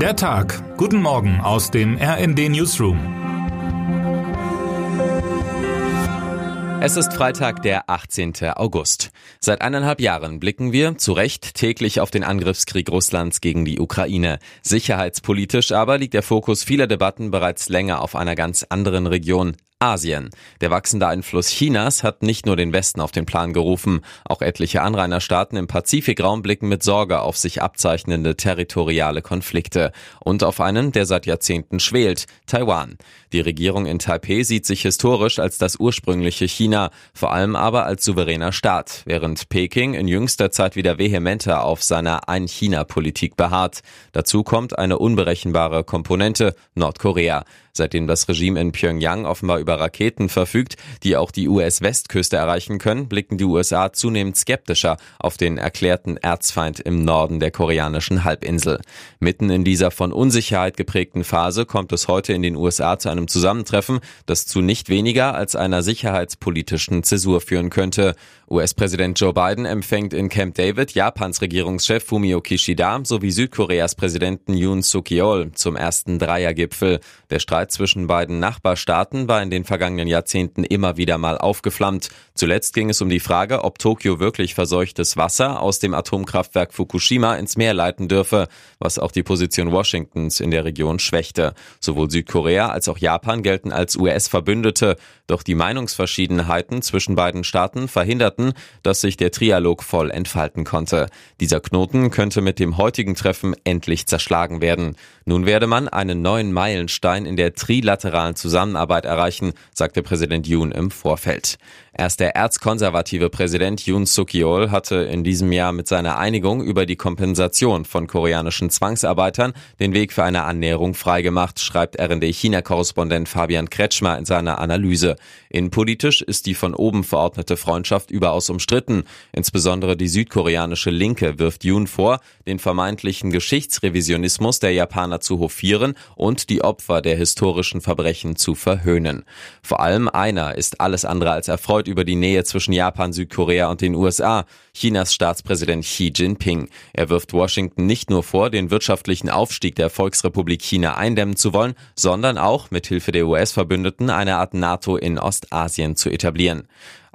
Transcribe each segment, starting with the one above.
Der Tag. Guten Morgen aus dem RND Newsroom. Es ist Freitag, der 18. August. Seit eineinhalb Jahren blicken wir, zu Recht, täglich auf den Angriffskrieg Russlands gegen die Ukraine. Sicherheitspolitisch aber liegt der Fokus vieler Debatten bereits länger auf einer ganz anderen Region, Asien. Der wachsende Einfluss Chinas hat nicht nur den Westen auf den Plan gerufen, auch etliche Anrainerstaaten im Pazifikraum blicken mit Sorge auf sich abzeichnende territoriale Konflikte und auf einen, der seit Jahrzehnten schwelt, Taiwan. Die Regierung in Taipeh sieht sich historisch als das ursprüngliche China, vor allem aber als souveräner Staat, während Peking in jüngster Zeit wieder vehementer auf seiner Ein-China-Politik beharrt. Dazu kommt eine unberechenbare Komponente Nordkorea. Seitdem das Regime in Pyongyang offenbar über Raketen verfügt, die auch die US-Westküste erreichen können, blicken die USA zunehmend skeptischer auf den erklärten Erzfeind im Norden der koreanischen Halbinsel. Mitten in dieser von Unsicherheit geprägten Phase kommt es heute in den USA zu einem Zusammentreffen, das zu nicht weniger als einer sicherheitspolitischen Zäsur führen könnte. US-Präsident Joe Biden empfängt in Camp David Japans Regierungschef Fumio Kishida sowie Südkoreas Präsidenten Yoon Suk-yeol zum ersten Dreiergipfel. Der Streit zwischen beiden Nachbarstaaten war in den vergangenen Jahrzehnten immer wieder mal aufgeflammt. Zuletzt ging es um die Frage, ob Tokio wirklich verseuchtes Wasser aus dem Atomkraftwerk Fukushima ins Meer leiten dürfe, was auch die Position Washingtons in der Region schwächte. Sowohl Südkorea als auch Japan gelten als US-Verbündete, doch die Meinungsverschiedenheiten zwischen beiden Staaten verhinderten dass sich der Trialog voll entfalten konnte. Dieser Knoten könnte mit dem heutigen Treffen endlich zerschlagen werden. Nun werde man einen neuen Meilenstein in der trilateralen Zusammenarbeit erreichen, sagte Präsident Yoon im Vorfeld. Erst der erzkonservative Präsident Yoon Suk-yeol hatte in diesem Jahr mit seiner Einigung über die Kompensation von koreanischen Zwangsarbeitern den Weg für eine Annäherung freigemacht, schreibt RND-China-Korrespondent Fabian Kretschmer in seiner Analyse. Innenpolitisch ist die von oben verordnete Freundschaft überaus umstritten. Insbesondere die südkoreanische Linke wirft Yoon vor, den vermeintlichen Geschichtsrevisionismus der Japaner zu hofieren und die Opfer der historischen Verbrechen zu verhöhnen. Vor allem einer ist alles andere als erfreut über die Nähe zwischen Japan, Südkorea und den USA, Chinas Staatspräsident Xi Jinping. Er wirft Washington nicht nur vor, den wirtschaftlichen Aufstieg der Volksrepublik China eindämmen zu wollen, sondern auch mit Hilfe der US-Verbündeten eine Art NATO in Ostasien zu etablieren.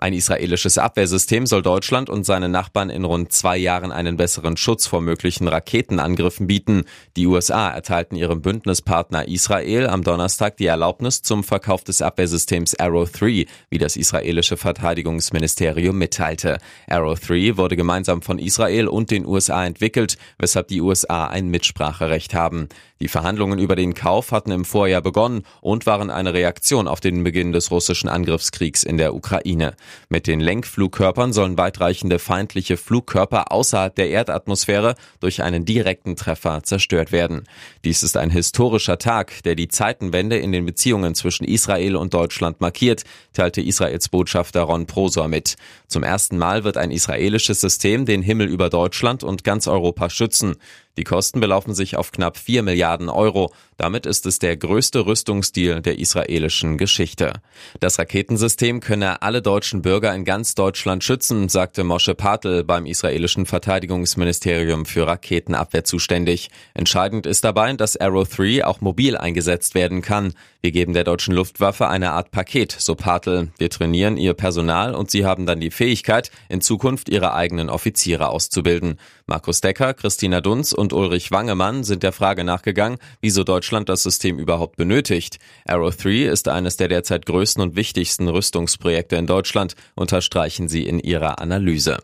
Ein israelisches Abwehrsystem soll Deutschland und seine Nachbarn in rund zwei Jahren einen besseren Schutz vor möglichen Raketenangriffen bieten. Die USA erteilten ihrem Bündnispartner Israel am Donnerstag die Erlaubnis zum Verkauf des Abwehrsystems Arrow 3, wie das israelische Verteidigungsministerium mitteilte. Arrow 3 wurde gemeinsam von Israel und den USA entwickelt, weshalb die USA ein Mitspracherecht haben. Die Verhandlungen über den Kauf hatten im Vorjahr begonnen und waren eine Reaktion auf den Beginn des russischen Angriffskriegs in der Ukraine. Mit den Lenkflugkörpern sollen weitreichende feindliche Flugkörper außerhalb der Erdatmosphäre durch einen direkten Treffer zerstört werden. Dies ist ein historischer Tag, der die Zeitenwende in den Beziehungen zwischen Israel und Deutschland markiert, teilte Israels Botschafter Ron Prosor mit. Zum ersten Mal wird ein israelisches System den Himmel über Deutschland und ganz Europa schützen. Die Kosten belaufen sich auf knapp 4 Milliarden Euro. Damit ist es der größte Rüstungsdeal der israelischen Geschichte. Das Raketensystem könne alle deutschen Bürger in ganz Deutschland schützen, sagte Moshe Patel beim israelischen Verteidigungsministerium für Raketenabwehr zuständig. Entscheidend ist dabei, dass Arrow 3 auch mobil eingesetzt werden kann. Wir geben der deutschen Luftwaffe eine Art Paket, so Patel. Wir trainieren ihr Personal und sie haben dann die Fähigkeit, in Zukunft ihre eigenen Offiziere auszubilden. Markus Decker, Christina Dunz und Ulrich Wangemann sind der Frage nachgegangen, wieso Deutschland das System überhaupt benötigt. Arrow 3 ist eines der derzeit größten und wichtigsten Rüstungsprojekte in Deutschland, unterstreichen sie in ihrer Analyse.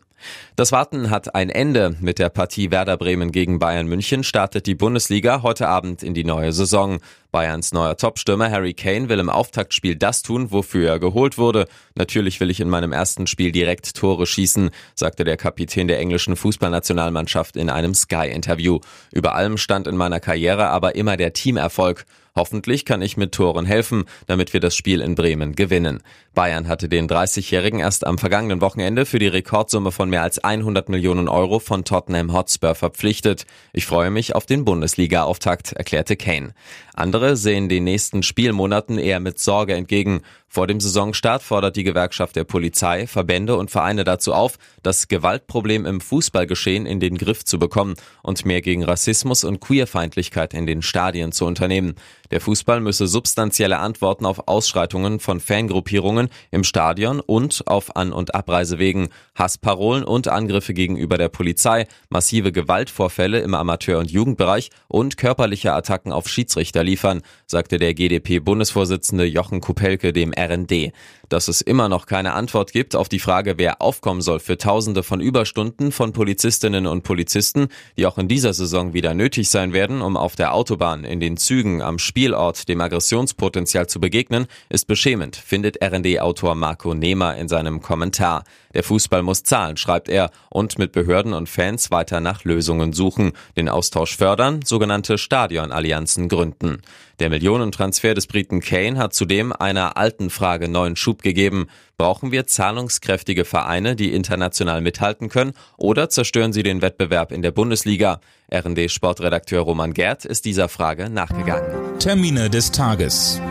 Das Warten hat ein Ende. Mit der Partie Werder Bremen gegen Bayern München startet die Bundesliga heute Abend in die neue Saison. Bayerns neuer Topstürmer Harry Kane will im Auftaktspiel das tun, wofür er geholt wurde. Natürlich will ich in meinem ersten Spiel direkt Tore schießen, sagte der Kapitän der englischen Fußballnationalmannschaft in einem Sky-Interview. Über allem stand in meiner Karriere aber immer der Teamerfolg. Hoffentlich kann ich mit Toren helfen, damit wir das Spiel in Bremen gewinnen. Bayern hatte den 30-Jährigen erst am vergangenen Wochenende für die Rekordsumme von mehr als 100 Millionen Euro von Tottenham Hotspur verpflichtet. Ich freue mich auf den Bundesliga-Auftakt, erklärte Kane. Andere sehen den nächsten Spielmonaten eher mit Sorge entgegen. Vor dem Saisonstart fordert die Gewerkschaft der Polizei, Verbände und Vereine dazu auf, das Gewaltproblem im Fußballgeschehen in den Griff zu bekommen und mehr gegen Rassismus und Queerfeindlichkeit in den Stadien zu unternehmen. Der Fußball müsse substanzielle Antworten auf Ausschreitungen von Fangruppierungen im Stadion und auf An- und Abreisewegen, Hassparolen und Angriffe gegenüber der Polizei, massive Gewaltvorfälle im Amateur- und Jugendbereich und körperliche Attacken auf Schiedsrichter liefern, sagte der GdP-Bundesvorsitzende Jochen Kupelke dem RND. Dass es immer noch keine Antwort gibt auf die Frage, wer aufkommen soll für Tausende von Überstunden von Polizistinnen und Polizisten, die auch in dieser Saison wieder nötig sein werden, um auf der Autobahn, in den Zügen, am Spielort dem Aggressionspotenzial zu begegnen, ist beschämend, findet RND-Autor Marco Nehmer in seinem Kommentar. Der Fußball muss zahlen, schreibt er, und mit Behörden und Fans weiter nach Lösungen suchen, den Austausch fördern, sogenannte Stadionallianzen gründen. Der Millionentransfer des Briten Kane hat zudem einer alten Frage neuen Schub gegeben. Brauchen wir zahlungskräftige Vereine, die international mithalten können, oder zerstören sie den Wettbewerb in der Bundesliga? RND-Sportredakteur Roman Gerd ist dieser Frage nachgegangen. Termine des Tages.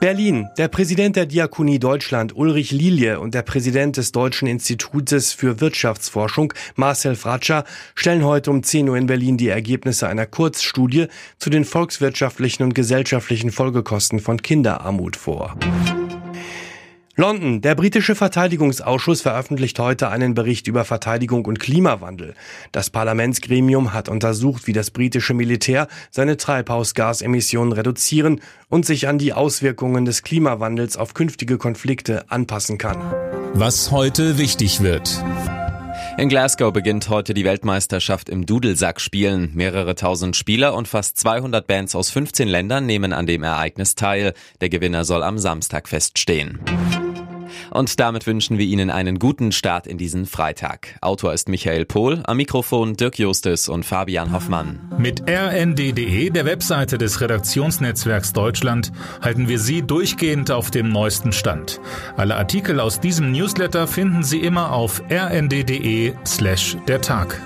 Berlin. Der Präsident der Diakonie Deutschland, Ulrich Lilie, und der Präsident des Deutschen Institutes für Wirtschaftsforschung, Marcel Fratscher, stellen heute um 10 Uhr in Berlin die Ergebnisse einer Kurzstudie zu den volkswirtschaftlichen und gesellschaftlichen Folgekosten von Kinderarmut vor. London. Der britische Verteidigungsausschuss veröffentlicht heute einen Bericht über Verteidigung und Klimawandel. Das Parlamentsgremium hat untersucht, wie das britische Militär seine Treibhausgasemissionen reduzieren und sich an die Auswirkungen des Klimawandels auf künftige Konflikte anpassen kann. Was heute wichtig wird. In Glasgow beginnt heute die Weltmeisterschaft im Dudelsackspielen. Mehrere tausend Spieler und fast 200 Bands aus 15 Ländern nehmen an dem Ereignis teil. Der Gewinner soll am Samstag feststehen. Und damit wünschen wir Ihnen einen guten Start in diesen Freitag. Autor ist Michael Pohl, am Mikrofon Dirk Justis und Fabian Hoffmann. Mit rnd.de, der Webseite des Redaktionsnetzwerks Deutschland, halten wir Sie durchgehend auf dem neuesten Stand. Alle Artikel aus diesem Newsletter finden Sie immer auf rnd.de slash der Tag.